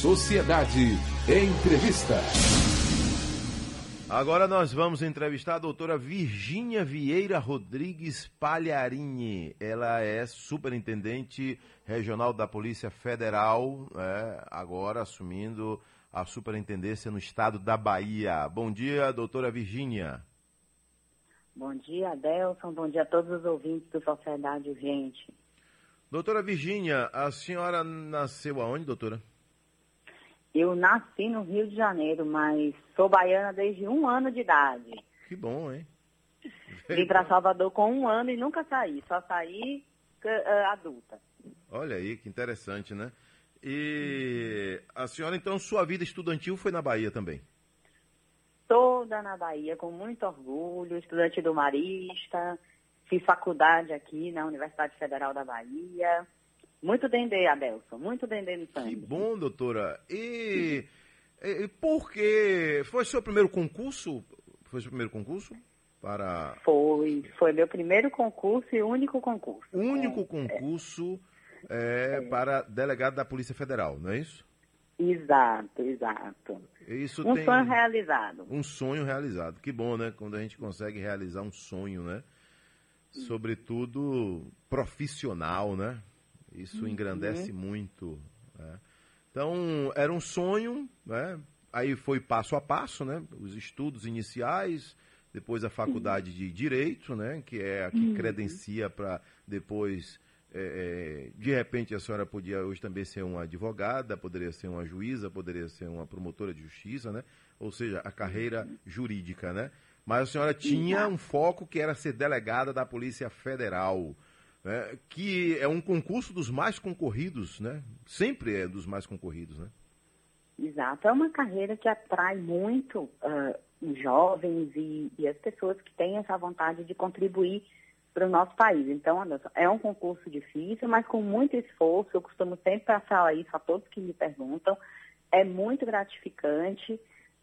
Sociedade. Entrevista. Agora nós vamos entrevistar a doutora Virgínia Vieira Rodrigues Palharini. Ela é superintendente regional da Polícia Federal, é, agora assumindo a superintendência no estado da Bahia. Bom dia, doutora Virgínia. Bom dia, Adelson. Bom dia a todos os ouvintes do Sociedade Urgente. Doutora Virgínia, a senhora nasceu aonde, doutora? Eu nasci no Rio de Janeiro, mas sou baiana desde um ano de idade. Que bom, hein? Vim para Salvador com um ano e nunca saí, só saí uh, adulta. Olha aí, que interessante, né? E a senhora, então, sua vida estudantil foi na Bahia também? Toda na Bahia, com muito orgulho, estudante do Marista, fiz faculdade aqui na Universidade Federal da Bahia. Muito dendê, Adelson, muito dendê no sangue. Que bom, doutora. E, e por que... Foi seu primeiro concurso? Foi seu primeiro concurso? Para... Foi, foi meu primeiro concurso e único concurso. Único é, concurso é, é, para delegado da Polícia Federal, não é isso? Exato, exato. Isso um sonho realizado. Um sonho realizado. Que bom, né? Quando a gente consegue realizar um sonho, né? Sobretudo profissional, né? Isso uhum. engrandece muito. Né? Então, era um sonho, né? Aí foi passo a passo, né? Os estudos iniciais, depois a faculdade de Direito, né? Que é a que uhum. credencia para depois é, é, de repente a senhora podia hoje também ser uma advogada, poderia ser uma juíza, poderia ser uma promotora de justiça, né? Ou seja, a carreira jurídica, né? Mas a senhora tinha um foco que era ser delegada da Polícia Federal, né? que é um concurso dos mais concorridos, né? Sempre é dos mais concorridos, né? Exato, é uma carreira que atrai muito uh, jovens e, e as pessoas que têm essa vontade de contribuir para o nosso país. Então, é um concurso difícil, mas com muito esforço. Eu costumo sempre passar isso a todos que me perguntam. É muito gratificante.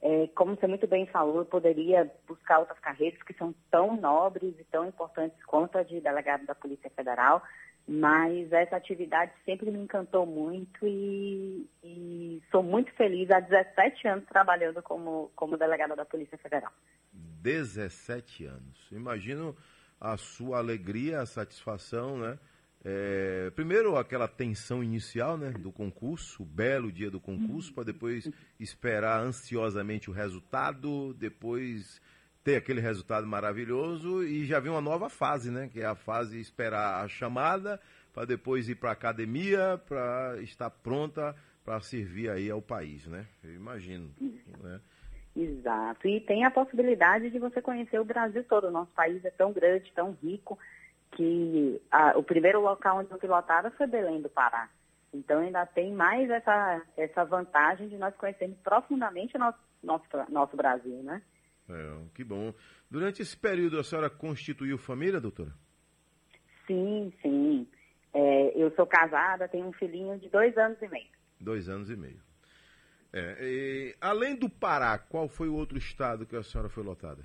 É, como você muito bem falou, eu poderia buscar outras carreiras que são tão nobres e tão importantes quanto a de delegado da Polícia Federal, mas essa atividade sempre me encantou muito e, e sou muito feliz há 17 anos trabalhando como, como delegada da Polícia Federal. 17 anos. Imagino a sua alegria, a satisfação, né? É, primeiro aquela tensão inicial né, do concurso, o belo dia do concurso, para depois esperar ansiosamente o resultado, depois ter aquele resultado maravilhoso e já vem uma nova fase, né? Que é a fase esperar a chamada, para depois ir para a academia, para estar pronta para servir aí ao país, né? Eu imagino. Né? Exato. E tem a possibilidade de você conhecer o Brasil todo. O nosso país é tão grande, tão rico, que a, o primeiro local onde eu fui lotada foi Belém do Pará. Então ainda tem mais essa, essa vantagem de nós conhecermos profundamente o nosso, nosso, nosso Brasil, né? É, que bom. Durante esse período a senhora constituiu família, doutora? Sim, sim. É, eu sou casada, tenho um filhinho de dois anos e meio. Dois anos e meio. É, e, além do Pará, qual foi o outro estado que a senhora foi lotada?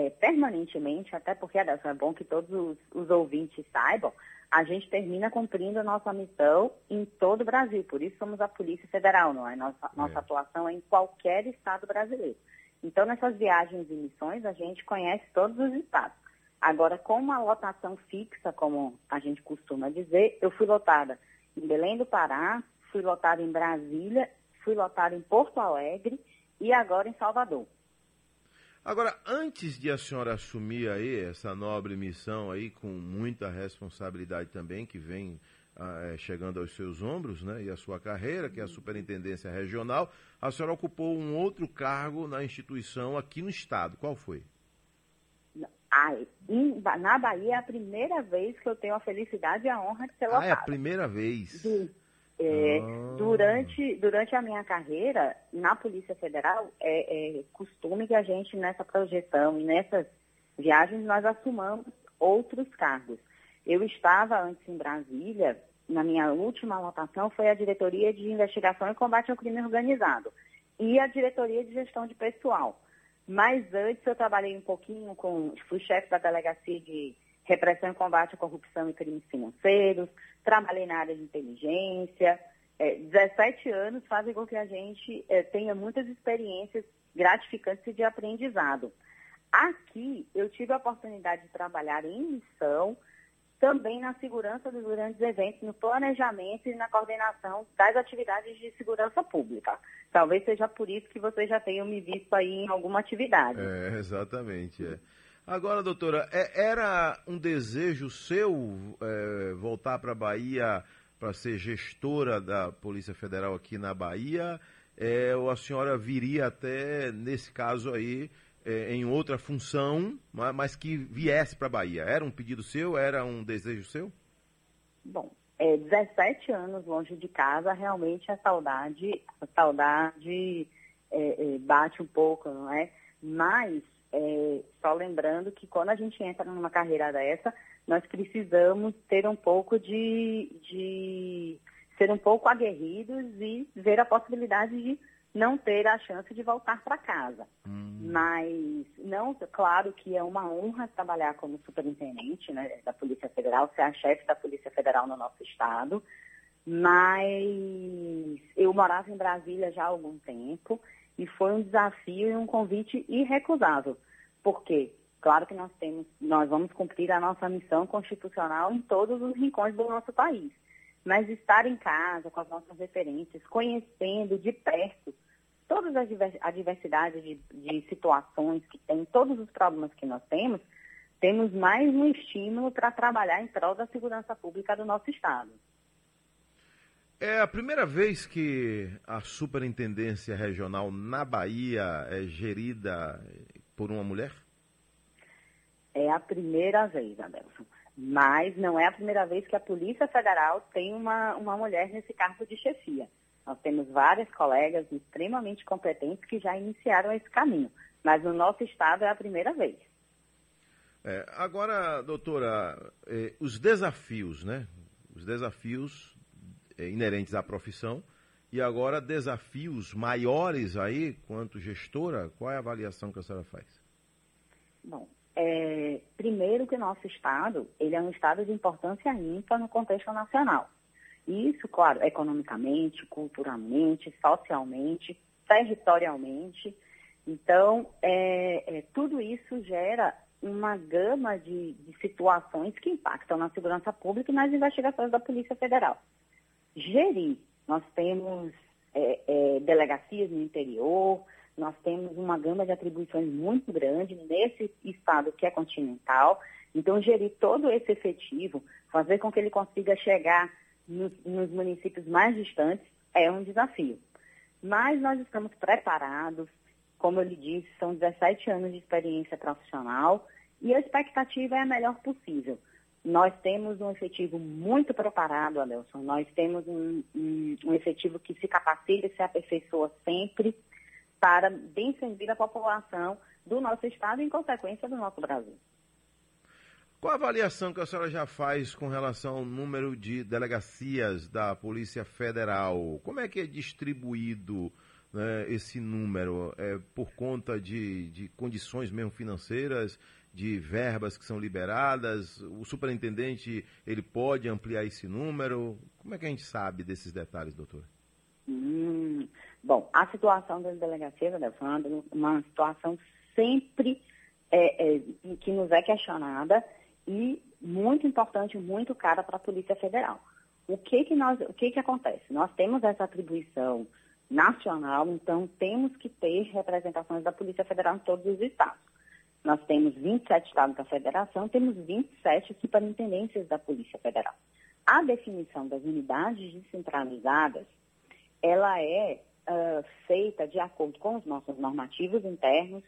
É, permanentemente, até porque é bom que todos os, os, ouvintes saibam, a gente termina cumprindo a nossa missão em todo o Brasil. Por isso somos a Polícia Federal, não é? Nossa, nossa é. atuação é em qualquer estado brasileiro. Então, nessas viagens e missões, a gente conhece todos os estados. Agora, com uma lotação fixa, como a gente costuma dizer, eu fui lotada em Belém do Pará, fui lotada em Brasília, fui lotada em Porto Alegre e agora em Salvador. Agora, antes de a senhora assumir aí essa nobre missão aí, com muita responsabilidade também, que vem ah, é, chegando aos seus ombros, né, e a sua carreira, que é a superintendência regional, a senhora ocupou um outro cargo na instituição aqui no estado. Qual foi? Ah, na Bahia é a primeira vez que eu tenho a felicidade e a honra de ser lotada. Ah, é a primeira vez? Sim. É, ah. durante, durante a minha carreira na Polícia Federal, é, é, costume que a gente, nessa projeção e nessas viagens, nós assumamos outros cargos. Eu estava antes em Brasília, na minha última lotação foi a Diretoria de Investigação e Combate ao Crime Organizado e a Diretoria de Gestão de Pessoal. Mas antes eu trabalhei um pouquinho com, fui chefe da Delegacia de Repressão e Combate à Corrupção e Crimes Financeiros, trabalhei na área de inteligência é, 17 anos fazem com que a gente é, tenha muitas experiências gratificantes de aprendizado. Aqui, eu tive a oportunidade de trabalhar em missão, também na segurança dos grandes eventos, no planejamento e na coordenação das atividades de segurança pública. Talvez seja por isso que vocês já tenham me visto aí em alguma atividade. É, exatamente. É. Agora, doutora, é, era um desejo seu é, voltar para a Bahia para ser gestora da Polícia Federal aqui na Bahia? É, ou a senhora viria até, nesse caso aí, é, em outra função, mas que viesse para a Bahia? Era um pedido seu? Era um desejo seu? Bom, é, 17 anos longe de casa, realmente a saudade, a saudade é, é, bate um pouco, não é? Mas, é, só lembrando que quando a gente entra numa carreira dessa, nós precisamos ter um pouco de, de ser um pouco aguerridos e ver a possibilidade de não ter a chance de voltar para casa. Hum. Mas, não, claro que é uma honra trabalhar como superintendente né, da Polícia Federal, ser a chefe da Polícia Federal no nosso estado. Mas eu morava em Brasília já há algum tempo e foi um desafio e um convite irrecusável. Por quê? Claro que nós temos, nós vamos cumprir a nossa missão constitucional em todos os rincões do nosso país. Mas estar em casa com as nossas referências, conhecendo de perto todas as a diversidade de, de situações que tem, todos os problemas que nós temos, temos mais um estímulo para trabalhar em prol da segurança pública do nosso Estado. É a primeira vez que a superintendência regional na Bahia é gerida por uma mulher? É a primeira vez, Adelson. Mas não é a primeira vez que a Polícia Federal tem uma, uma mulher nesse cargo de chefia. Nós temos várias colegas extremamente competentes que já iniciaram esse caminho, mas no nosso estado é a primeira vez. É, agora, doutora, eh, os desafios, né? Os desafios inerentes à profissão e agora desafios maiores aí, quanto gestora, qual é a avaliação que a senhora faz? Bom, é, primeiro que o nosso estado, ele é um estado de importância ímpar no contexto nacional. Isso, claro, economicamente, culturalmente, socialmente, territorialmente. Então, é, é, tudo isso gera uma gama de, de, situações que impactam na segurança pública e nas investigações da Polícia Federal. Gerir, nós temos é, é delegacias no interior, nós temos uma gama de atribuições muito grande nesse estado que é continental. Então, gerir todo esse efetivo, fazer com que ele consiga chegar nos, nos municípios mais distantes é um desafio. Mas nós estamos preparados, como eu lhe disse, são 17 anos de experiência profissional e a expectativa é a melhor possível. Nós temos um efetivo muito preparado, Adelson. Nós temos um, um, um efetivo que se capacita e se aperfeiçoa sempre para bem servir a população do nosso estado e, em consequência, do nosso Brasil. Qual a avaliação que a senhora já faz com relação ao número de delegacias da Polícia Federal? Como é que é distribuído né, esse número? É por conta de, de condições mesmo financeiras, de verbas que são liberadas? O superintendente ele pode ampliar esse número? Como é que a gente sabe desses detalhes, doutor? Hum, bom, a situação das delegacias, Alessandro, é uma situação sempre é, é, que nos é questionada e muito importante, muito cara para a Polícia Federal. O que que nós, o que que acontece? Nós temos essa atribuição nacional, então temos que ter representações da Polícia Federal em todos os estados. Nós temos 27 estados da federação, temos 27 superintendências da Polícia Federal. A definição das unidades descentralizadas, ela é uh, feita de acordo com os nossos normativos internos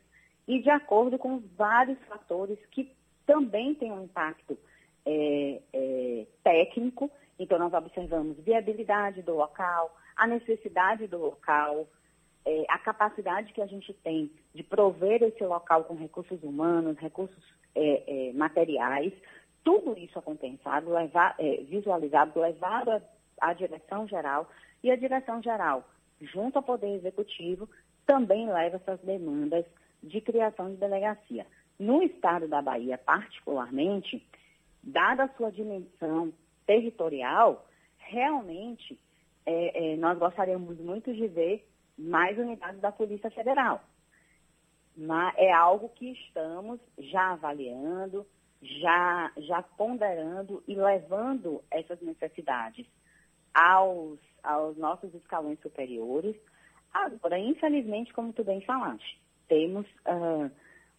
e de acordo com vários fatores que também tem um impacto é, é, técnico, então nós observamos viabilidade do local, a necessidade do local, é, a capacidade que a gente tem de prover esse local com recursos humanos, recursos é, é, materiais, tudo isso é compensado, é, visualizado, levado à, à direção geral, e a direção geral, junto ao Poder Executivo, também leva essas demandas de criação de delegacia. No estado da Bahia, particularmente, dada a sua dimensão territorial, realmente é, é, nós gostaríamos muito de ver mais unidades da Polícia Federal. Mas é algo que estamos já avaliando, já, já ponderando e levando essas necessidades aos, aos nossos escalões superiores. Agora, infelizmente, como tu bem falaste, temos uh,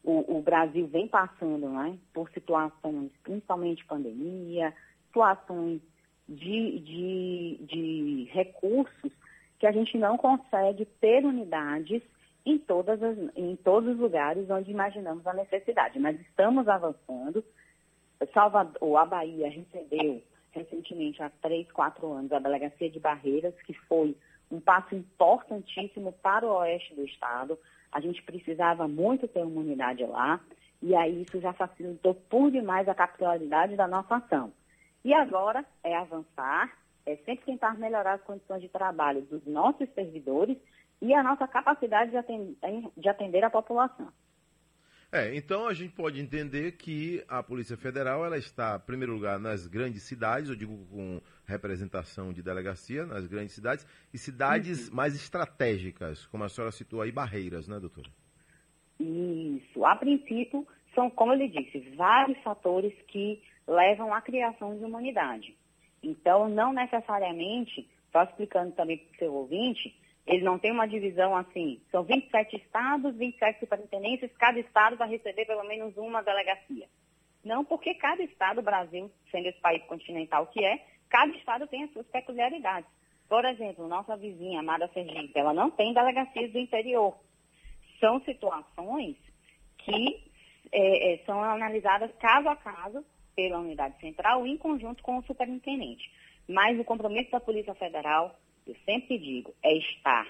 o, o, Brasil vem passando né, por situações, principalmente pandemia, situações de, de, de recursos que a gente não consegue ter unidades em, todas as, em todos os lugares onde imaginamos a necessidade. Mas estamos avançando. Salvador, a Bahia recebeu recentemente, há três, quatro anos, a Delegacia de Barreiras, que foi um passo importantíssimo para o oeste do estado. A gente precisava muito ter uma unidade lá, e aí isso já facilitou por demais a capitalidade da nossa ação. E agora é avançar, é sempre tentar melhorar as condições de trabalho dos nossos servidores e a nossa capacidade de atender, de atender a população. É, então a gente pode entender que a Polícia Federal ela está, em primeiro lugar, nas grandes cidades, eu digo com representação de delegacia, nas grandes cidades, e cidades uhum. mais estratégicas, como a senhora citou aí, barreiras, né, doutora? Isso. A princípio, são, como eu lhe disse, vários fatores que levam à criação de uma unidade. Então, não necessariamente, só explicando também para o seu ouvinte, ele não tem uma divisão assim, são 27 estados, 27 superintendências, cada estado vai receber pelo menos uma delegacia. Não, porque cada estado, Brasil, sendo esse país continental que é, cada estado tem as suas peculiaridades. Por exemplo, nossa vizinha, Amada Sergipe, ela não tem delegacias do interior. São situações que é, é, são analisadas caso a caso pela unidade central em conjunto com o superintendente. Mas o compromisso da Polícia Federal, eu sempre digo, é estar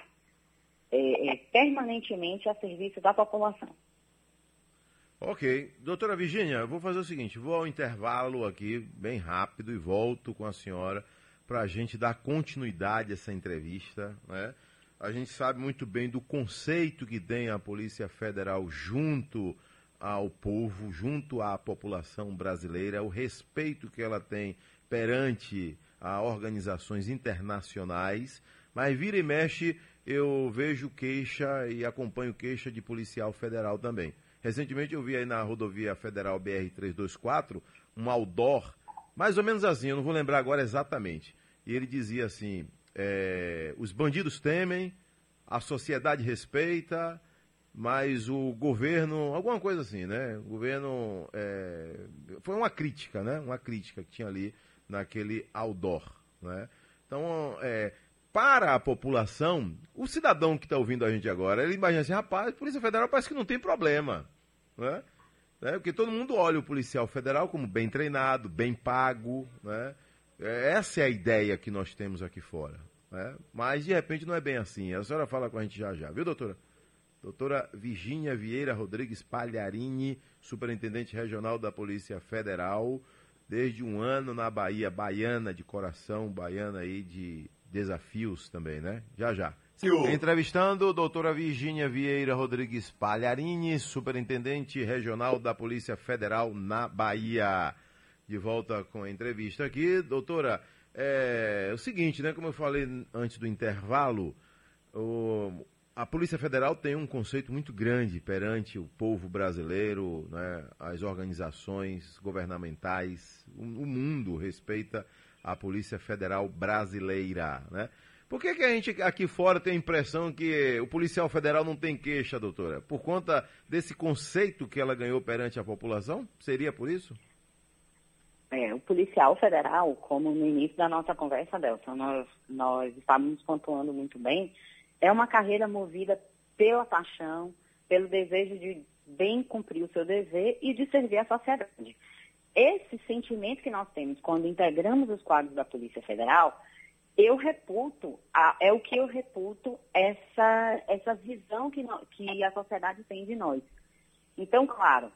é, é, permanentemente a serviço da população. Ok. Doutora Virginia, vou fazer o seguinte, vou ao intervalo aqui, bem rápido, e volto com a senhora para a gente dar continuidade a essa entrevista. Né? A gente sabe muito bem do conceito que tem a Polícia Federal junto ao povo, junto à população brasileira, o respeito que ela tem perante a organizações internacionais, mas vira e mexe eu vejo queixa e acompanho queixa de policial federal também. Recentemente eu vi aí na rodovia federal BR-324 um outdoor, mais ou menos assim, eu não vou lembrar agora exatamente. E ele dizia assim: é, os bandidos temem, a sociedade respeita, mas o governo, alguma coisa assim, né? O governo é, foi uma crítica, né? Uma crítica que tinha ali naquele outdoor, né? Então, é, para a população, o cidadão que está ouvindo a gente agora, ele imagina assim, rapaz, Polícia Federal parece que não tem problema, né? né? Porque todo mundo olha o policial federal como bem treinado, bem pago, né? É, essa é a ideia que nós temos aqui fora, né? Mas de repente não é bem assim. A senhora fala com a gente já já, viu, doutora? Doutora Virgínia Vieira Rodrigues Palharini, superintendente regional da Polícia Federal, desde um ano na Bahia, baiana de coração, baiana aí de desafios também, né? Já já. Entrevistando doutora Virgínia Vieira Rodrigues Palharini, superintendente regional da Polícia Federal na Bahia. De volta com a entrevista aqui. Doutora, é, é o seguinte, né? Como eu falei antes do intervalo, o, a Polícia Federal tem um conceito muito grande perante o povo brasileiro, né, as organizações governamentais, o, o, mundo respeita a Polícia Federal brasileira. Né? Por que, que a gente aqui fora tem a impressão que o policial federal não tem queixa, doutora? Por conta desse conceito que ela ganhou perante a população? Seria por isso? É, o policial federal, como no início da nossa conversa, Delson, nós, nós estávamos pontuando muito bem, é uma carreira movida pela paixão, pelo desejo de bem cumprir o seu dever e de servir a sociedade. Esse sentimento que nós temos quando integramos os quadros da Polícia Federal, eu reputo, é o que eu reputo essa, essa visão que, que a sociedade tem de nós. Então, claro,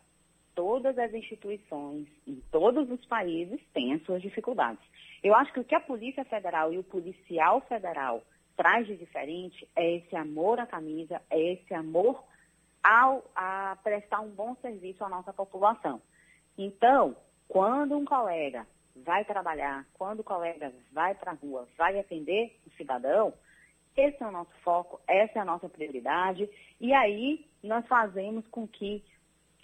todas as instituições em todos os países têm as suas dificuldades. Eu acho que o que a Polícia Federal e o policial federal traz de diferente é esse amor à camisa, é esse amor ao, a prestar um bom serviço à nossa população. Então, quando um colega vai trabalhar, quando o colega vai para a rua, vai atender o cidadão, esse é o nosso foco, essa é a nossa prioridade, e aí nós fazemos com que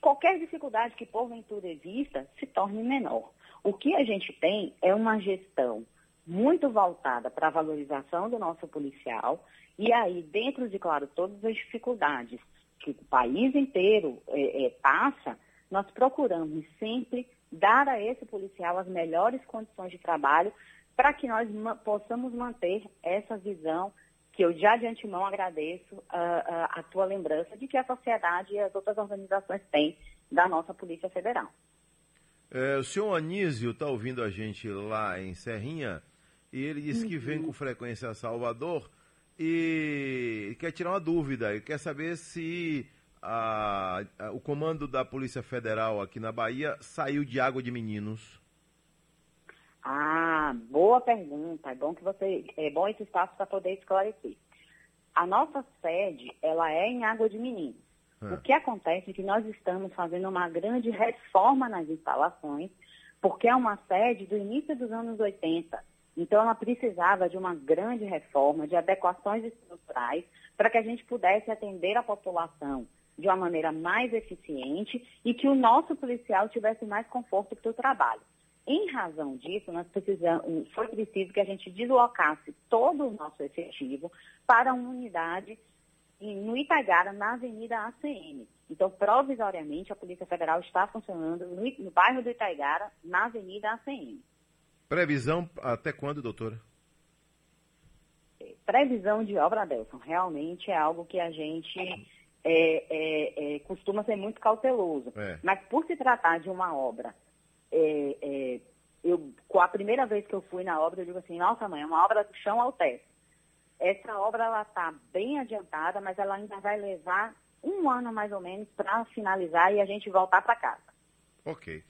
qualquer dificuldade que porventura exista se torne menor. O que a gente tem é uma gestão muito voltada para a valorização do nosso policial, e aí, dentro de, claro, todas as dificuldades que o país inteiro é, é, passa, nós procuramos sempre dar a esse policial as melhores condições de trabalho para que nós ma possamos manter essa visão que eu já de antemão agradeço a, a, a tua lembrança de que a sociedade e as outras organizações têm da nossa Polícia Federal. É, o senhor Anísio está ouvindo a gente lá em Serrinha e ele disse uhum. que vem uhum. com frequência a Salvador e quer tirar uma dúvida, ele quer saber se a, a, o comando da Polícia Federal aqui na Bahia saiu de água de meninos. Ah, boa pergunta. É bom que você, é bom esse espaço para poder esclarecer. A nossa sede, ela é em Água de Meninos. É. O que acontece é que nós estamos fazendo uma grande reforma nas instalações, porque é uma sede do início dos anos 80. Então, ela precisava de uma grande reforma, de adequações estruturais, para que a gente pudesse atender a população de uma maneira mais eficiente e que o nosso policial tivesse mais conforto para o trabalho. Em razão disso, nós precisamos, foi preciso que a gente deslocasse todo o nosso efetivo para uma unidade no Itagara, na Avenida ACM. Então, provisoriamente, a Polícia Federal está funcionando no, bairro do Itaigara, na Avenida ACM. Previsão até quando, doutora? Previsão de obra, Adelson, realmente é algo que a gente é, é, é, costuma ser muito cauteloso. É. Mas por se tratar de uma obra, é, é, eu, com a primeira vez que eu fui na obra, eu digo assim, nossa mãe, é uma obra do chão ao teto. Essa obra ela está bem adiantada, mas ela ainda vai levar um ano mais ou menos para finalizar e a gente voltar para casa. Ok.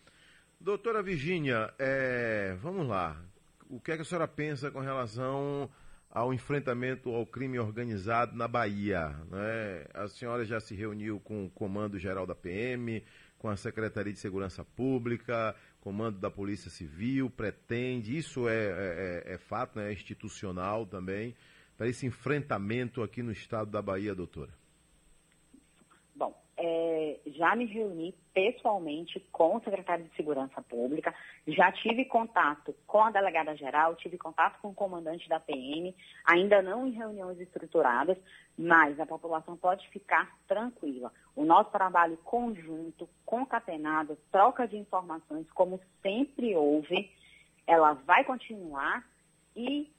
Doutora Virgínia, é, vamos lá. O que, é que a senhora pensa com relação ao enfrentamento ao crime organizado na Bahia? Né? A senhora já se reuniu com o Comando Geral da PM, com a Secretaria de Segurança Pública, Comando da Polícia Civil, pretende, isso é, é, é, é fato, né? é institucional também, para esse enfrentamento aqui no estado da Bahia, doutora? É, já me reuni pessoalmente com o secretário de Segurança Pública, já tive contato com a delegada geral, tive contato com o comandante da PM, ainda não em reuniões estruturadas, mas a população pode ficar tranquila. O nosso trabalho conjunto, concatenado, troca de informações, como sempre houve, ela vai continuar e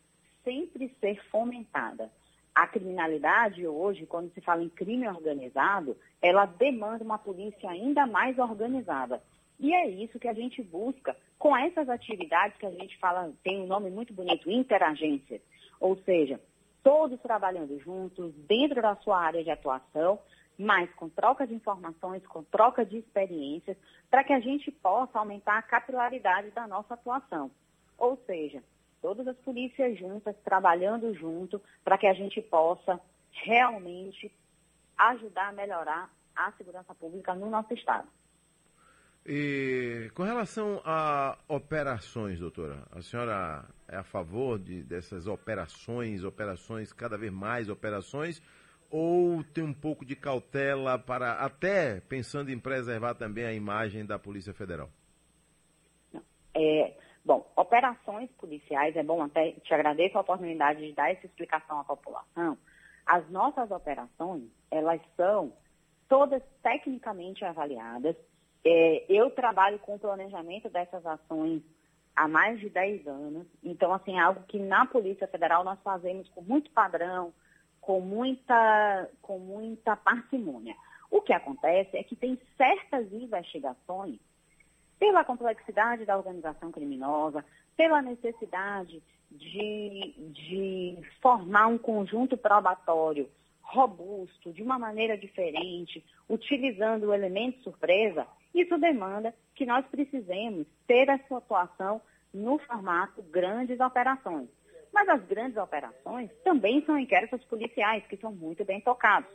sempre ser fomentada criminalidade hoje, quando se fala em crime organizado, ela demanda uma polícia ainda mais organizada. E é isso que a gente busca com essas atividades que a gente fala, tem um nome muito bonito, interagências. Ou seja, todos trabalhando juntos, dentro da sua área de atuação, mas com troca de informações, com troca de experiências, para que a gente possa aumentar a capilaridade da nossa atuação. Ou seja, todas as polícias juntas, trabalhando junto, para que a gente possa realmente ajudar a melhorar a segurança pública no nosso estado. E com relação a operações, doutora, a senhora é a favor de, dessas operações, operações, cada vez mais operações, ou tem um pouco de cautela para, até pensando em preservar também a imagem da Polícia Federal? É, Bom, operações policiais, é bom até, te agradeço a oportunidade de dar essa explicação à população. As nossas operações, elas são todas tecnicamente avaliadas. É, eu trabalho com o planejamento dessas ações há mais de 10 anos. Então, assim, é algo que na Polícia Federal nós fazemos com muito padrão, com muita, com muita parcimônia. O que acontece é que tem certas investigações pela complexidade da organização criminosa, pela necessidade de, de formar um conjunto probatório robusto, de uma maneira diferente, utilizando o elemento surpresa, isso demanda que nós precisemos ter essa atuação no formato grandes operações. Mas as grandes operações também são inquéritos policiais, que são muito bem tocados.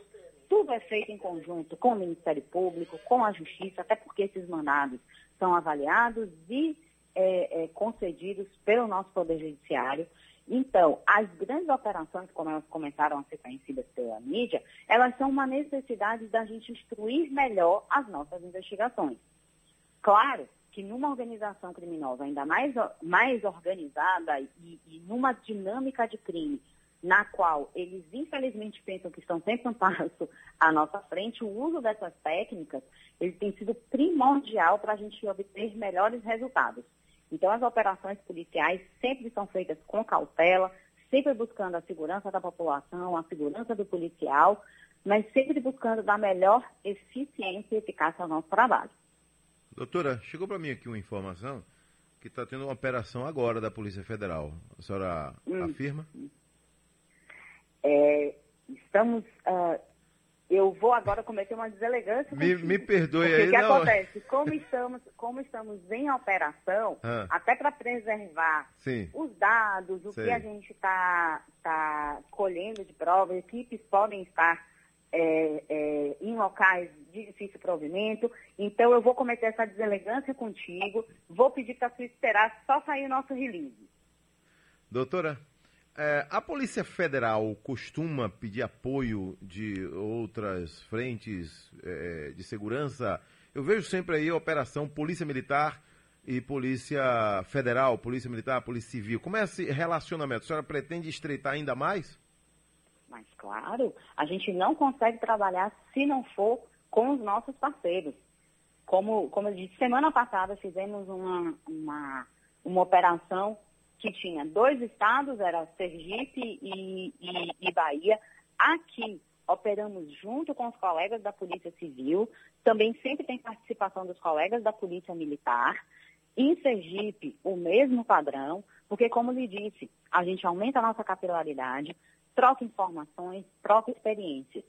Tudo é feito em conjunto com o Ministério Público, com a Justiça, até porque esses mandados são avaliados e é, é, concedidos pelo nosso Poder Judiciário. Então, as grandes operações, como elas começaram a ser conhecidas pela mídia, elas são uma necessidade da gente instruir melhor as nossas investigações. Claro que numa organização criminosa ainda mais, mais organizada e, e numa dinâmica de crime na qual eles infelizmente pensam que estão sempre um passo à nossa frente, o uso dessas técnicas ele tem sido primordial para a gente obter melhores resultados. Então, as operações policiais sempre são feitas com cautela, sempre buscando a segurança da população, a segurança do policial, mas sempre buscando dar melhor eficiência e eficácia ao nosso trabalho. Doutora, chegou para mim aqui uma informação que está tendo uma operação agora da Polícia Federal. A senhora hum. afirma? É, estamos. Uh, eu vou agora cometer uma deselegância. Me, me perdoe aí. O que não. acontece? Como estamos, como estamos em operação, ah. até para preservar Sim. os dados, o Sei. que a gente está tá colhendo de provas, equipes podem estar é, é, em locais de difícil provimento. Então, eu vou cometer essa deselegância contigo. Vou pedir para tu esperar só sair o nosso release. Doutora, é, a Polícia Federal costuma pedir apoio de outras frentes é, de segurança? Eu vejo sempre aí a operação Polícia Militar e Polícia Federal, Polícia Militar, Polícia Civil. Como é esse relacionamento? A senhora pretende estreitar ainda mais? Mas, claro, a gente não consegue trabalhar se não for com os nossos parceiros. Como, como eu disse, semana passada fizemos uma, uma, uma operação que tinha dois estados, era Sergipe e, e, e Bahia. Aqui operamos junto com os colegas da Polícia Civil, também sempre tem participação dos colegas da Polícia Militar. Em Sergipe, o mesmo padrão, porque, como lhe disse, a gente aumenta a nossa capilaridade, troca informações, troca experiências.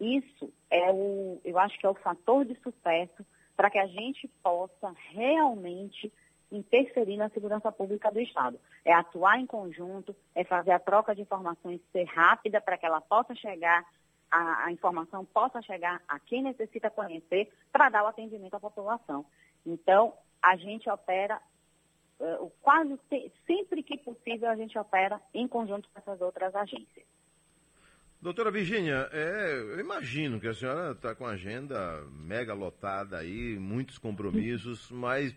Isso é o, eu acho que é o fator de sucesso para que a gente possa realmente interferir na segurança pública do Estado. É atuar em conjunto, é fazer a troca de informações ser rápida para que ela possa chegar, a, a, informação possa chegar a quem necessita conhecer para dar o atendimento à população. Então, a gente opera, uh, quase sempre que possível, a gente opera em conjunto com essas outras agências. Doutora Virgínia, é, eu imagino que a senhora está com a agenda mega lotada aí, muitos compromissos, mas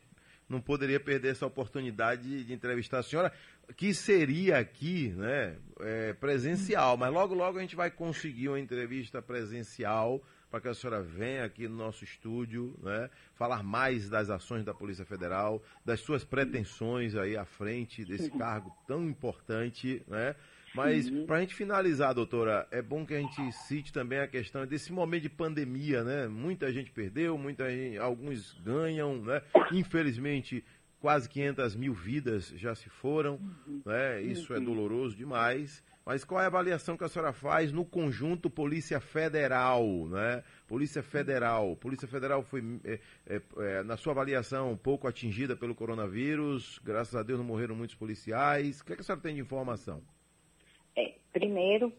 não poderia perder essa oportunidade de entrevistar a senhora, que seria aqui né, é, presencial, mas logo, logo a gente vai conseguir uma entrevista presencial para que a senhora venha aqui no nosso estúdio, né, falar mais das ações da Polícia Federal, das suas pretensões aí à frente desse cargo tão importante, né? Mas, uhum. para a gente finalizar, doutora, é bom que a gente cite também a questão desse momento de pandemia, né? Muita gente perdeu, muita gente, alguns ganham, né? Infelizmente, quase 500 mil vidas já se foram, uhum. né? Isso é uhum. doloroso demais. Mas qual é a avaliação que a senhora faz no conjunto Polícia Federal, né? Polícia Federal. Polícia Federal foi, é, é, é, na sua avaliação, um pouco atingida pelo coronavírus. Graças a Deus não morreram muitos policiais. O que, é que a senhora tem de informação? Primeiro,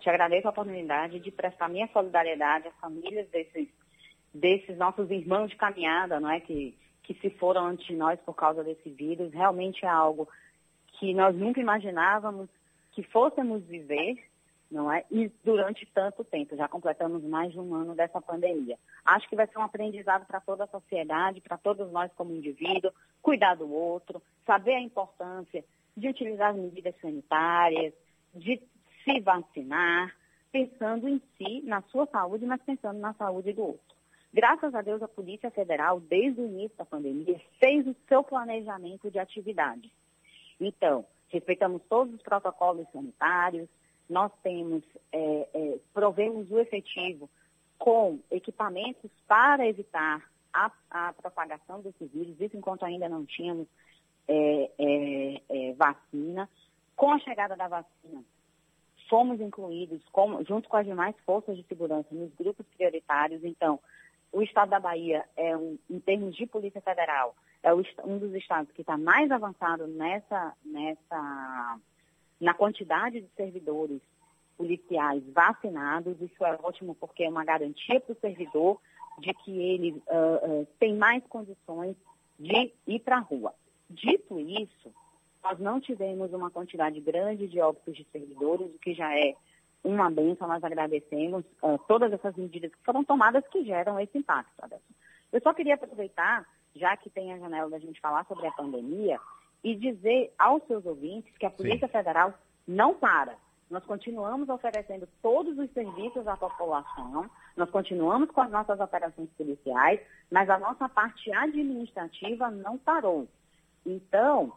te agradeço a oportunidade de prestar minha solidariedade às famílias desses, desses nossos irmãos de caminhada, não é? Que, que se foram antes de nós por causa desse vírus. Realmente é algo que nós nunca imaginávamos que fôssemos viver, não é? E durante tanto tempo, já completamos mais de um ano dessa pandemia. Acho que vai ser um aprendizado para toda a sociedade, para todos nós como indivíduo, cuidar do outro, saber a importância de utilizar as medidas sanitárias, de se vacinar, pensando em si, na sua saúde, mas pensando na saúde do outro. Graças a Deus, a Polícia Federal, desde o início da pandemia, fez o seu planejamento de atividade. Então, respeitamos todos os protocolos sanitários, nós temos, é, é, provemos o efetivo com equipamentos para evitar a, a propagação desse vírus, isso enquanto ainda não tínhamos é, é, é vacina. Com a chegada da vacina, fomos incluídos, com, junto com as demais forças de segurança, nos grupos prioritários. Então, o estado da Bahia, é um, em termos de Polícia Federal, é um dos estados que está mais avançado nessa, nessa, na quantidade de servidores policiais vacinados. Isso é ótimo porque é uma garantia para o servidor de que ele uh, uh, tem mais condições de ir para a rua. Dito isso, nós não tivemos uma quantidade grande de óbitos de servidores, o que já é uma benção, nós agradecemos uh, todas essas medidas que foram tomadas que geram esse impacto. Adelson. Eu só queria aproveitar, já que tem a janela da gente falar sobre a pandemia, e dizer aos seus ouvintes que a Polícia Sim. Federal não para. Nós continuamos oferecendo todos os serviços à população, nós continuamos com as nossas operações policiais, mas a nossa parte administrativa não parou. Então,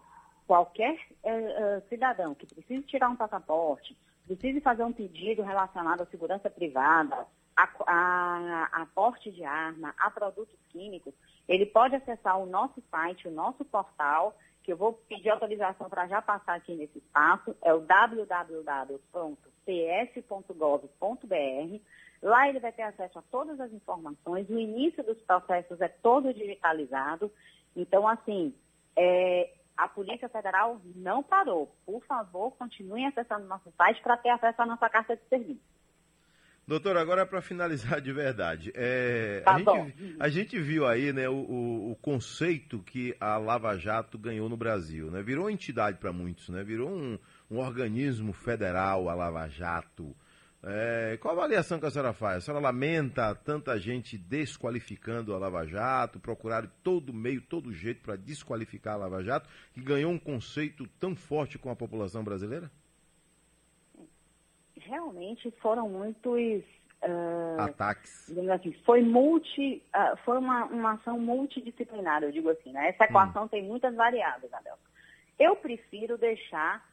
qualquer uh, cidadão que precise tirar um passaporte, precise fazer um pedido relacionado à segurança privada, a, a, a porte de arma, a produtos químicos, ele pode acessar o nosso site, o nosso portal, que eu vou pedir autorização para já passar aqui nesse espaço, é o www.ps.gov.br. Lá ele vai ter acesso a todas as informações, o início dos processos é todo digitalizado. Então, assim, é, a Polícia Federal não parou. Por favor, continuem acessando nosso site para ter acesso à nossa carta de serviço. Doutor, agora para finalizar de verdade, é, tá a, gente, a, gente, viu aí né, o, o, o, conceito que a Lava Jato ganhou no Brasil. Né? Virou entidade para muitos, né? virou um, um, organismo federal, a Lava Jato. É, qual a avaliação que a senhora faz? A senhora lamenta tanta gente desqualificando a Lava Jato, procurar todo meio, todo jeito para desqualificar a Lava Jato, que ganhou um conceito tão forte com a população brasileira? realmente foram muitos uh, ataques. Assim, foi multi, uh, foi uma, uma ação multidisciplinar, eu digo assim, né? Essa equação hum. tem muitas variáveis, Abel. Eu prefiro deixar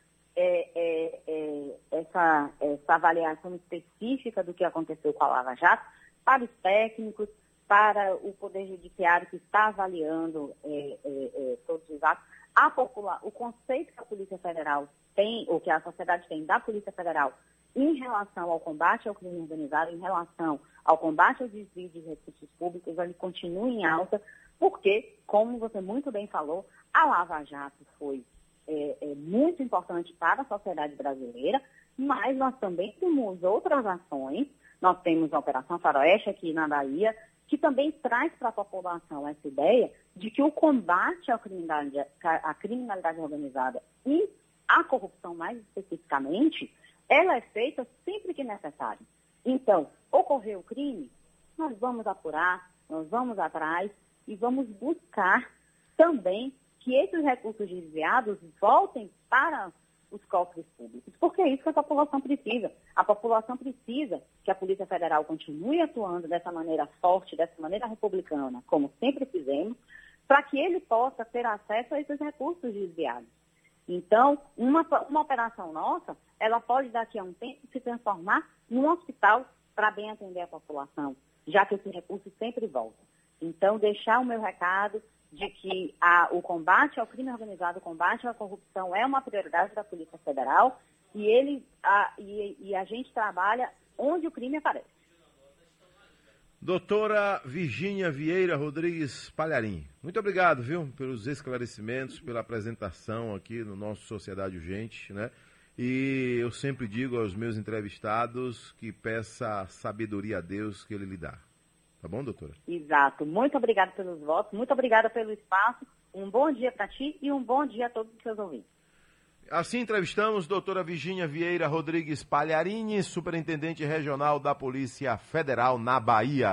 é, é, é, essa, essa avaliação específica do que aconteceu com a Lava Jato para os técnicos, para o Poder Judiciário que está avaliando é, é, é, todos os atos. A popular, o conceito que a Polícia Federal tem, ou que a sociedade tem da Polícia Federal em relação ao combate ao crime organizado, em relação ao combate ao desvio de recursos públicos, ele continua em alta, porque, como você muito bem falou, a Lava Jato foi é, é, muito importante para a sociedade brasileira, mas nós também temos outras ações. Nós temos a Operação Faroeste aqui na Bahia, que também traz para a população essa ideia de que o combate à criminalidade, à criminalidade organizada e à corrupção mais especificamente, ela é feita sempre que necessário. Então, ocorreu o crime, nós vamos apurar, nós vamos atrás e vamos buscar também que esses recursos desviados voltem para os cofres públicos, porque é isso que a população precisa. A população precisa que a Polícia Federal continue atuando dessa maneira forte, dessa maneira republicana, como sempre fizemos, para que ele possa ter acesso a esses recursos desviados. Então, uma, uma operação nossa, ela pode daqui a um tempo se transformar num hospital para bem atender a população, já que esse recurso sempre volta. Então, deixar o meu recado de que a, o combate ao crime organizado, o combate à corrupção é uma prioridade da Polícia Federal e, ele, a, e, e a gente trabalha onde o crime aparece. Doutora Virgínia Vieira Rodrigues Palharim, muito obrigado, viu, pelos esclarecimentos, pela apresentação aqui no nosso Sociedade Urgente, né? E eu sempre digo aos meus entrevistados que peça sabedoria a Deus que Ele lhe dá. Tá bom, doutora? Exato. Muito obrigada pelos votos, muito obrigada pelo espaço. Um bom dia para ti e um bom dia a todos os seus ouvintes. Assim entrevistamos doutora Virgínia Vieira Rodrigues Palharini, superintendente regional da Polícia Federal na Bahia.